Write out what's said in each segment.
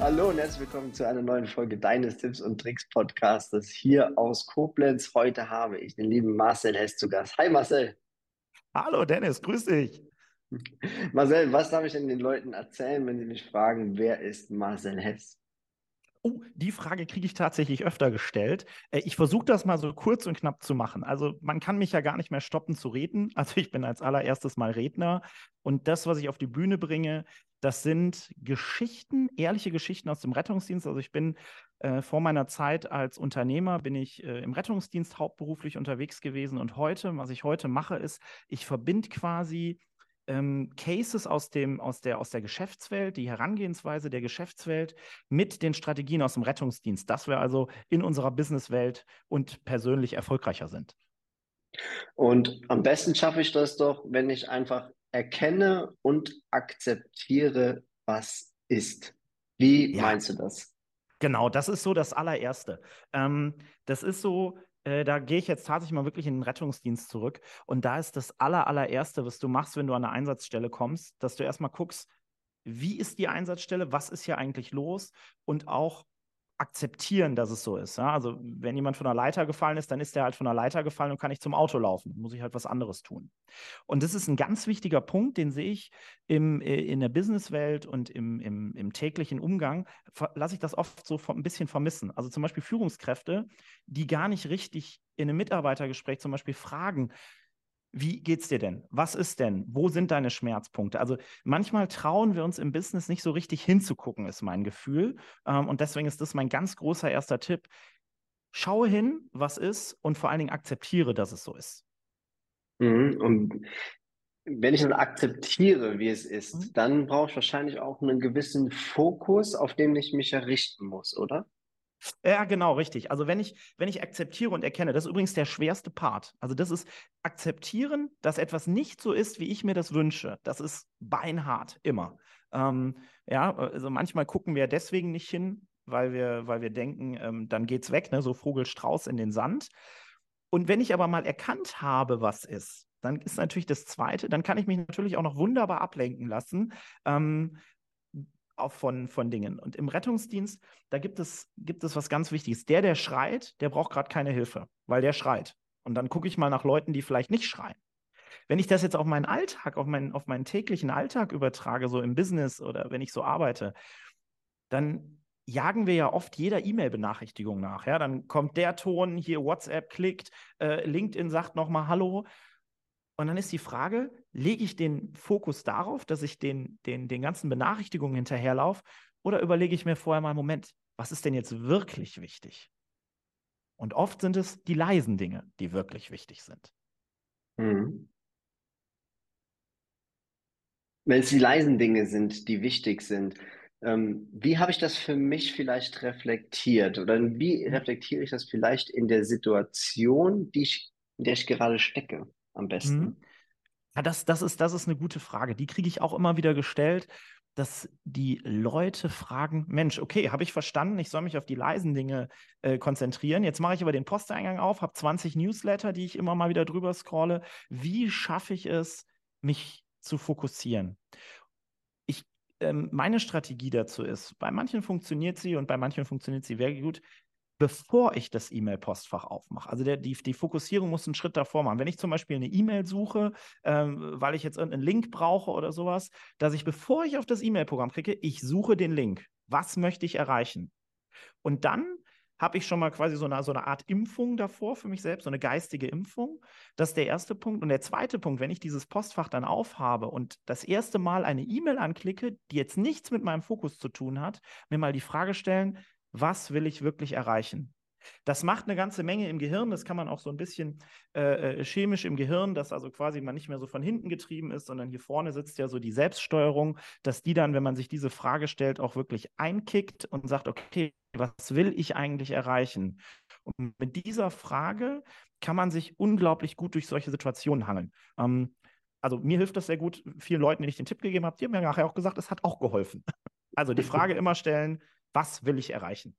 Hallo und herzlich willkommen zu einer neuen Folge deines Tipps und Tricks Podcastes hier aus Koblenz. Heute habe ich den lieben Marcel Hess zu Gast. Hi Marcel. Hallo Dennis, grüß dich. Marcel, was darf ich denn den Leuten erzählen, wenn sie mich fragen, wer ist Marcel Hess? Oh, die Frage kriege ich tatsächlich öfter gestellt. Äh, ich versuche das mal so kurz und knapp zu machen. Also man kann mich ja gar nicht mehr stoppen zu reden. Also ich bin als allererstes mal Redner und das, was ich auf die Bühne bringe, das sind Geschichten, ehrliche Geschichten aus dem Rettungsdienst. Also ich bin äh, vor meiner Zeit als Unternehmer, bin ich äh, im Rettungsdienst hauptberuflich unterwegs gewesen und heute, was ich heute mache, ist, ich verbinde quasi ähm, Cases aus, dem, aus, der, aus der Geschäftswelt, die Herangehensweise der Geschäftswelt mit den Strategien aus dem Rettungsdienst, dass wir also in unserer Businesswelt und persönlich erfolgreicher sind. Und am besten schaffe ich das doch, wenn ich einfach erkenne und akzeptiere, was ist. Wie ja. meinst du das? Genau, das ist so das allererste. Ähm, das ist so, äh, da gehe ich jetzt tatsächlich mal wirklich in den Rettungsdienst zurück. Und da ist das aller, allererste, was du machst, wenn du an eine Einsatzstelle kommst, dass du erstmal guckst, wie ist die Einsatzstelle, was ist hier eigentlich los und auch akzeptieren, dass es so ist. Ja? Also wenn jemand von der Leiter gefallen ist, dann ist der halt von der Leiter gefallen und kann nicht zum Auto laufen. Muss ich halt was anderes tun. Und das ist ein ganz wichtiger Punkt, den sehe ich im, äh, in der Businesswelt und im, im, im täglichen Umgang, lasse ich das oft so ein bisschen vermissen. Also zum Beispiel Führungskräfte, die gar nicht richtig in einem Mitarbeitergespräch zum Beispiel fragen, wie geht's dir denn? Was ist denn? Wo sind deine Schmerzpunkte? Also manchmal trauen wir uns im Business nicht so richtig hinzugucken, ist mein Gefühl. Ähm, und deswegen ist das mein ganz großer erster Tipp. Schaue hin, was ist und vor allen Dingen akzeptiere, dass es so ist. Mhm. Und wenn ich dann akzeptiere, wie es ist, mhm. dann brauche ich wahrscheinlich auch einen gewissen Fokus, auf den ich mich errichten muss, oder? Ja, genau, richtig. Also wenn ich, wenn ich akzeptiere und erkenne, das ist übrigens der schwerste Part. Also das ist akzeptieren, dass etwas nicht so ist, wie ich mir das wünsche. Das ist beinhart, immer. Ähm, ja, also manchmal gucken wir deswegen nicht hin, weil wir, weil wir denken, ähm, dann geht's weg, ne? so Vogelstrauß in den Sand. Und wenn ich aber mal erkannt habe, was ist, dann ist natürlich das Zweite, dann kann ich mich natürlich auch noch wunderbar ablenken lassen. Ähm, auch von, von Dingen. Und im Rettungsdienst, da gibt es, gibt es was ganz Wichtiges. Der, der schreit, der braucht gerade keine Hilfe, weil der schreit. Und dann gucke ich mal nach Leuten, die vielleicht nicht schreien. Wenn ich das jetzt auf meinen Alltag, auf meinen, auf meinen täglichen Alltag übertrage, so im Business oder wenn ich so arbeite, dann jagen wir ja oft jeder E-Mail-Benachrichtigung nach. Ja? Dann kommt der Ton, hier WhatsApp klickt, äh, LinkedIn sagt nochmal Hallo. Und dann ist die Frage, lege ich den Fokus darauf, dass ich den, den, den ganzen Benachrichtigungen hinterherlaufe, oder überlege ich mir vorher mal, Moment, was ist denn jetzt wirklich wichtig? Und oft sind es die leisen Dinge, die wirklich wichtig sind. Mhm. Wenn es die leisen Dinge sind, die wichtig sind, ähm, wie habe ich das für mich vielleicht reflektiert? Oder wie reflektiere ich das vielleicht in der Situation, die ich, in der ich gerade stecke? Am besten? Mhm. Ja, das, das, ist, das ist eine gute Frage. Die kriege ich auch immer wieder gestellt, dass die Leute fragen: Mensch, okay, habe ich verstanden, ich soll mich auf die leisen Dinge äh, konzentrieren. Jetzt mache ich aber den Posteingang auf, habe 20 Newsletter, die ich immer mal wieder drüber scrolle. Wie schaffe ich es, mich zu fokussieren? Ähm, meine Strategie dazu ist: bei manchen funktioniert sie und bei manchen funktioniert sie sehr gut bevor ich das E-Mail-Postfach aufmache. Also der, die, die Fokussierung muss einen Schritt davor machen. Wenn ich zum Beispiel eine E-Mail suche, ähm, weil ich jetzt irgendeinen Link brauche oder sowas, dass ich, bevor ich auf das E-Mail-Programm klicke, ich suche den Link. Was möchte ich erreichen? Und dann habe ich schon mal quasi so eine, so eine Art Impfung davor für mich selbst, so eine geistige Impfung. Das ist der erste Punkt. Und der zweite Punkt, wenn ich dieses Postfach dann aufhabe und das erste Mal eine E-Mail anklicke, die jetzt nichts mit meinem Fokus zu tun hat, mir mal die Frage stellen, was will ich wirklich erreichen? Das macht eine ganze Menge im Gehirn. Das kann man auch so ein bisschen äh, äh, chemisch im Gehirn, dass also quasi man nicht mehr so von hinten getrieben ist, sondern hier vorne sitzt ja so die Selbststeuerung, dass die dann, wenn man sich diese Frage stellt, auch wirklich einkickt und sagt, okay, was will ich eigentlich erreichen? Und mit dieser Frage kann man sich unglaublich gut durch solche Situationen hangeln. Ähm, also mir hilft das sehr gut. Vielen Leuten, denen ich den Tipp gegeben habe, die haben mir nachher auch gesagt, es hat auch geholfen. Also die Frage immer stellen, was will ich erreichen?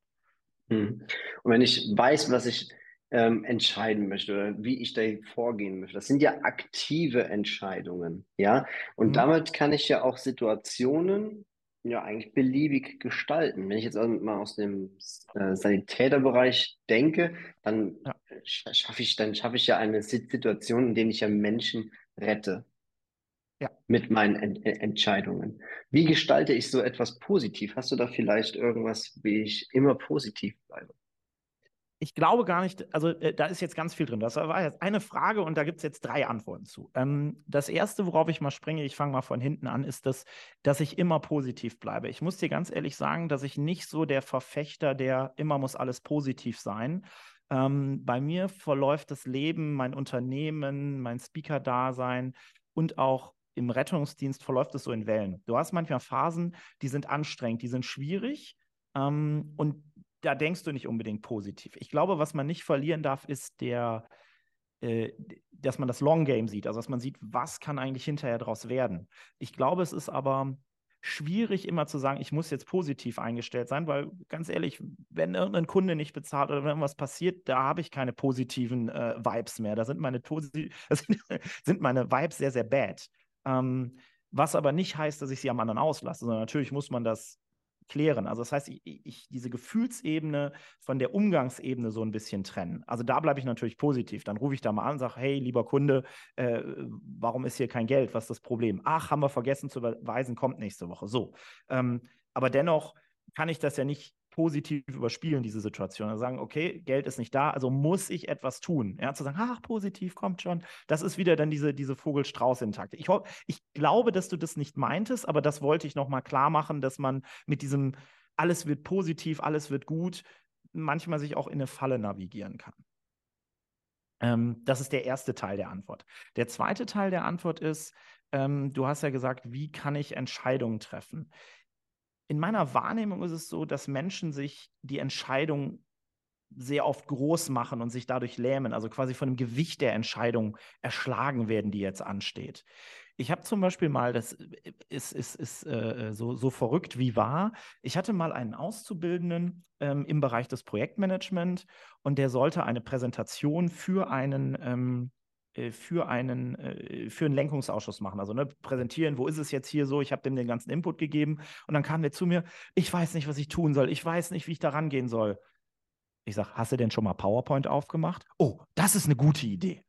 Hm. Und wenn ich weiß, was ich ähm, entscheiden möchte oder wie ich da vorgehen möchte, das sind ja aktive Entscheidungen, ja. Und mhm. damit kann ich ja auch Situationen ja eigentlich beliebig gestalten. Wenn ich jetzt mal aus dem äh, Sanitäterbereich denke, dann ja. schaffe ich, dann schaffe ich ja eine Situation, in der ich ja Menschen rette. Ja. Mit meinen Ent Entscheidungen. Wie gestalte ich so etwas positiv? Hast du da vielleicht irgendwas, wie ich immer positiv bleibe? Ich glaube gar nicht, also äh, da ist jetzt ganz viel drin. Das war jetzt eine Frage und da gibt es jetzt drei Antworten zu. Ähm, das erste, worauf ich mal springe, ich fange mal von hinten an, ist das, dass ich immer positiv bleibe. Ich muss dir ganz ehrlich sagen, dass ich nicht so der Verfechter, der immer muss alles positiv sein. Ähm, bei mir verläuft das Leben, mein Unternehmen, mein Speaker-Dasein und auch im Rettungsdienst verläuft es so in Wellen. Du hast manchmal Phasen, die sind anstrengend, die sind schwierig ähm, und da denkst du nicht unbedingt positiv. Ich glaube, was man nicht verlieren darf, ist der, äh, dass man das Long Game sieht, also dass man sieht, was kann eigentlich hinterher daraus werden. Ich glaube, es ist aber schwierig immer zu sagen, ich muss jetzt positiv eingestellt sein, weil ganz ehrlich, wenn irgendein Kunde nicht bezahlt oder wenn irgendwas passiert, da habe ich keine positiven äh, Vibes mehr. Da sind meine, sind meine Vibes sehr, sehr bad. Ähm, was aber nicht heißt, dass ich sie am anderen auslasse, sondern natürlich muss man das klären. Also das heißt, ich, ich, diese Gefühlsebene von der Umgangsebene so ein bisschen trennen. Also da bleibe ich natürlich positiv. Dann rufe ich da mal an und sage, hey, lieber Kunde, äh, warum ist hier kein Geld? Was ist das Problem? Ach, haben wir vergessen zu überweisen, kommt nächste Woche. So. Ähm, aber dennoch kann ich das ja nicht positiv überspielen, diese Situation. Also sagen, okay, Geld ist nicht da, also muss ich etwas tun. Ja, zu sagen, ach, positiv, kommt schon. Das ist wieder dann diese, diese Vogel-Strauß-Intakte. Ich, ich glaube, dass du das nicht meintest, aber das wollte ich nochmal klar machen, dass man mit diesem alles wird positiv, alles wird gut, manchmal sich auch in eine Falle navigieren kann. Ähm, das ist der erste Teil der Antwort. Der zweite Teil der Antwort ist, ähm, du hast ja gesagt, wie kann ich Entscheidungen treffen? In meiner Wahrnehmung ist es so, dass Menschen sich die Entscheidung sehr oft groß machen und sich dadurch lähmen, also quasi von dem Gewicht der Entscheidung erschlagen werden, die jetzt ansteht. Ich habe zum Beispiel mal, das ist, ist, ist äh, so, so verrückt wie wahr, ich hatte mal einen Auszubildenden ähm, im Bereich des Projektmanagement und der sollte eine Präsentation für einen ähm, äh, für einen, äh, für einen Lenkungsausschuss machen. Also ne, präsentieren, wo ist es jetzt hier so? Ich habe dem den ganzen Input gegeben und dann kam der zu mir, ich weiß nicht, was ich tun soll, ich weiß nicht, wie ich da rangehen soll. Ich sage, hast du denn schon mal PowerPoint aufgemacht? Oh, das ist eine gute Idee.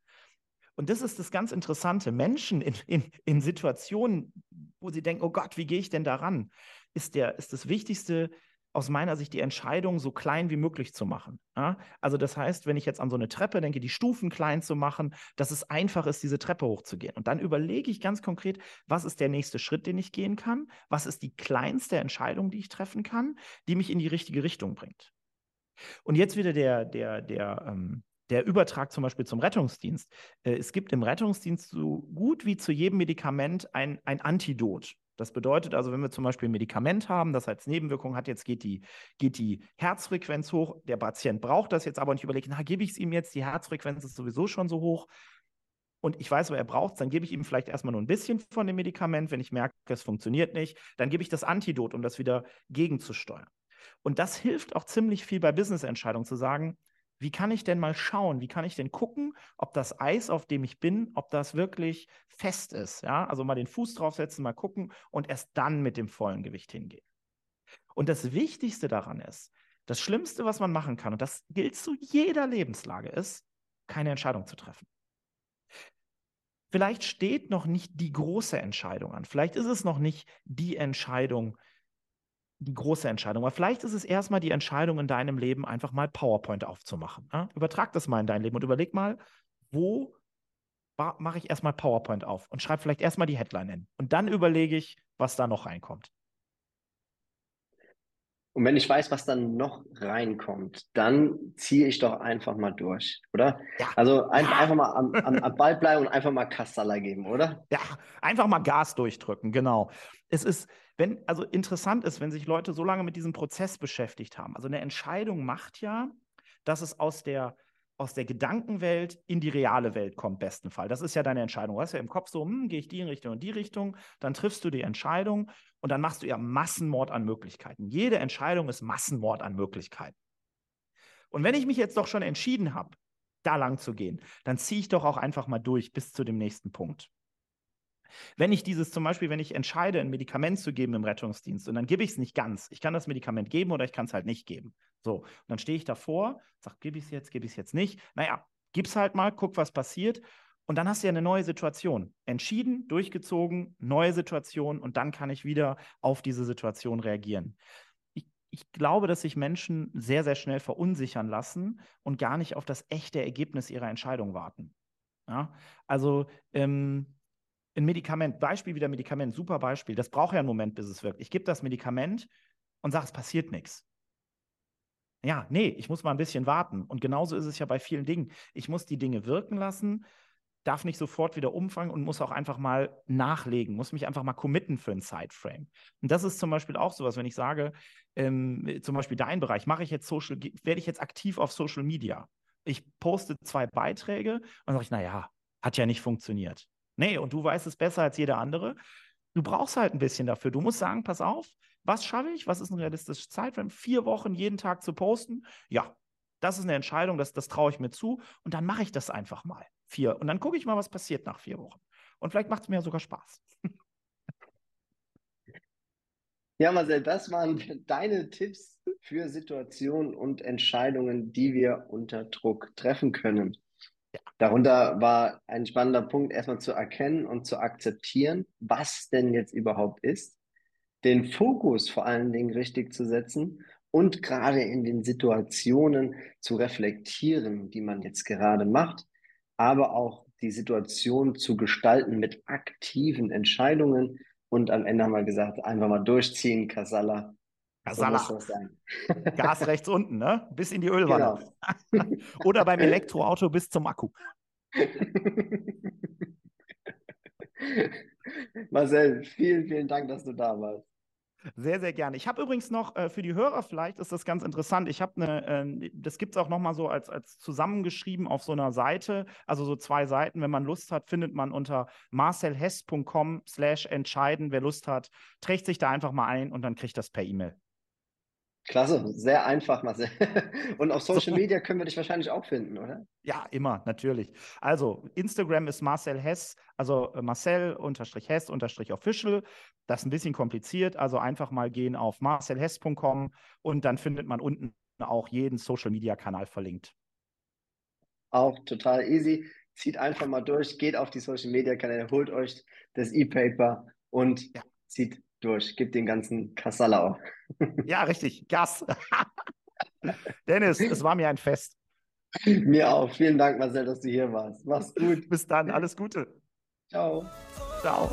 Und das ist das ganz Interessante. Menschen in, in, in Situationen, wo sie denken, oh Gott, wie gehe ich denn da ran? Ist, der, ist das Wichtigste, aus meiner Sicht die Entscheidung so klein wie möglich zu machen. Ja? Also das heißt, wenn ich jetzt an so eine Treppe denke, die Stufen klein zu machen, dass es einfach ist, diese Treppe hochzugehen. Und dann überlege ich ganz konkret, was ist der nächste Schritt, den ich gehen kann? Was ist die kleinste Entscheidung, die ich treffen kann, die mich in die richtige Richtung bringt? Und jetzt wieder der, der, der, ähm, der Übertrag zum Beispiel zum Rettungsdienst. Äh, es gibt im Rettungsdienst so gut wie zu jedem Medikament ein, ein Antidot. Das bedeutet also, wenn wir zum Beispiel ein Medikament haben, das als Nebenwirkung hat, jetzt geht die, geht die Herzfrequenz hoch, der Patient braucht das jetzt aber und ich überlege, na, gebe ich es ihm jetzt, die Herzfrequenz ist sowieso schon so hoch und ich weiß, wo er braucht es, dann gebe ich ihm vielleicht erstmal nur ein bisschen von dem Medikament. Wenn ich merke, es funktioniert nicht, dann gebe ich das Antidot, um das wieder gegenzusteuern. Und das hilft auch ziemlich viel bei Business-Entscheidungen zu sagen, wie kann ich denn mal schauen, wie kann ich denn gucken, ob das Eis, auf dem ich bin, ob das wirklich fest ist. Ja? Also mal den Fuß draufsetzen, mal gucken und erst dann mit dem vollen Gewicht hingehen. Und das Wichtigste daran ist, das Schlimmste, was man machen kann, und das gilt zu jeder Lebenslage, ist, keine Entscheidung zu treffen. Vielleicht steht noch nicht die große Entscheidung an. Vielleicht ist es noch nicht die Entscheidung, die große Entscheidung. Aber vielleicht ist es erstmal die Entscheidung in deinem Leben, einfach mal PowerPoint aufzumachen. Ja? Übertrag das mal in dein Leben und überleg mal, wo mache ich erstmal PowerPoint auf und schreibe vielleicht erstmal die Headline hin. Und dann überlege ich, was da noch reinkommt. Und wenn ich weiß, was dann noch reinkommt, dann ziehe ich doch einfach mal durch, oder? Ja. Also ein, ja. einfach mal am, am, am, Ball bleiben und einfach mal Kassala geben, oder? Ja, einfach mal Gas durchdrücken, genau. Es ist, wenn, also interessant ist, wenn sich Leute so lange mit diesem Prozess beschäftigt haben. Also eine Entscheidung macht ja, dass es aus der aus der Gedankenwelt in die reale Welt kommt, besten Fall. Das ist ja deine Entscheidung. Du hast ja im Kopf so, hm, gehe ich die in Richtung und die Richtung, dann triffst du die Entscheidung und dann machst du ja Massenmord an Möglichkeiten. Jede Entscheidung ist Massenmord an Möglichkeiten. Und wenn ich mich jetzt doch schon entschieden habe, da lang zu gehen, dann ziehe ich doch auch einfach mal durch bis zu dem nächsten Punkt. Wenn ich dieses zum Beispiel, wenn ich entscheide, ein Medikament zu geben im Rettungsdienst und dann gebe ich es nicht ganz, ich kann das Medikament geben oder ich kann es halt nicht geben. So, und dann stehe ich davor, sage, gebe ich es jetzt, gebe ich es jetzt nicht. Naja, gib's halt mal, guck, was passiert. Und dann hast du ja eine neue Situation. Entschieden, durchgezogen, neue Situation und dann kann ich wieder auf diese Situation reagieren. Ich, ich glaube, dass sich Menschen sehr, sehr schnell verunsichern lassen und gar nicht auf das echte Ergebnis ihrer Entscheidung warten. Ja? Also ähm, ein Medikament, Beispiel wieder Medikament, super Beispiel, das braucht ja einen Moment, bis es wirkt. Ich gebe das Medikament und sage, es passiert nichts. Ja, nee, ich muss mal ein bisschen warten. Und genauso ist es ja bei vielen Dingen. Ich muss die Dinge wirken lassen, darf nicht sofort wieder umfangen und muss auch einfach mal nachlegen, muss mich einfach mal committen für ein Sideframe. Und das ist zum Beispiel auch sowas, wenn ich sage, ähm, zum Beispiel dein Bereich, mache ich jetzt Social, werde ich jetzt aktiv auf Social Media. Ich poste zwei Beiträge und sage ich, naja, hat ja nicht funktioniert. Nee, und du weißt es besser als jeder andere. Du brauchst halt ein bisschen dafür. Du musst sagen, pass auf, was schaffe ich? Was ist ein realistisches Zeitframe? Vier Wochen jeden Tag zu posten? Ja, das ist eine Entscheidung, das, das traue ich mir zu. Und dann mache ich das einfach mal. Vier. Und dann gucke ich mal, was passiert nach vier Wochen. Und vielleicht macht es mir sogar Spaß. Ja, Marcel, das waren deine Tipps für Situationen und Entscheidungen, die wir unter Druck treffen können. Darunter war ein spannender Punkt, erstmal zu erkennen und zu akzeptieren, was denn jetzt überhaupt ist, den Fokus vor allen Dingen richtig zu setzen und gerade in den Situationen zu reflektieren, die man jetzt gerade macht, aber auch die Situation zu gestalten mit aktiven Entscheidungen und am Ende haben wir gesagt, einfach mal durchziehen, Kasala, Kasala. So Gas rechts unten, ne? Bis in die Ölwanne. Genau. Oder beim Elektroauto bis zum Akku. Marcel, vielen, vielen Dank, dass du da warst. Sehr, sehr gerne. Ich habe übrigens noch äh, für die Hörer, vielleicht ist das ganz interessant, ich habe eine, äh, das gibt es auch nochmal so als, als zusammengeschrieben auf so einer Seite, also so zwei Seiten, wenn man Lust hat, findet man unter marcelhess.com slash entscheiden, wer Lust hat, trägt sich da einfach mal ein und dann kriegt das per E-Mail. Klasse, sehr einfach, Marcel. Und auf Social Media können wir dich wahrscheinlich auch finden, oder? Ja, immer, natürlich. Also, Instagram ist Marcel Hess, also äh, Marcel-Hess-Official. Das ist ein bisschen kompliziert, also einfach mal gehen auf marcelhess.com und dann findet man unten auch jeden Social Media Kanal verlinkt. Auch total easy. Zieht einfach mal durch, geht auf die Social Media Kanäle, holt euch das E-Paper und ja. zieht durch. Gib den ganzen Kassala auf. Ja, richtig. Gas. Dennis, es war mir ein Fest. Mir auch. Vielen Dank, Marcel, dass du hier warst. Mach's gut. Bis dann. Alles Gute. Ciao. Ciao.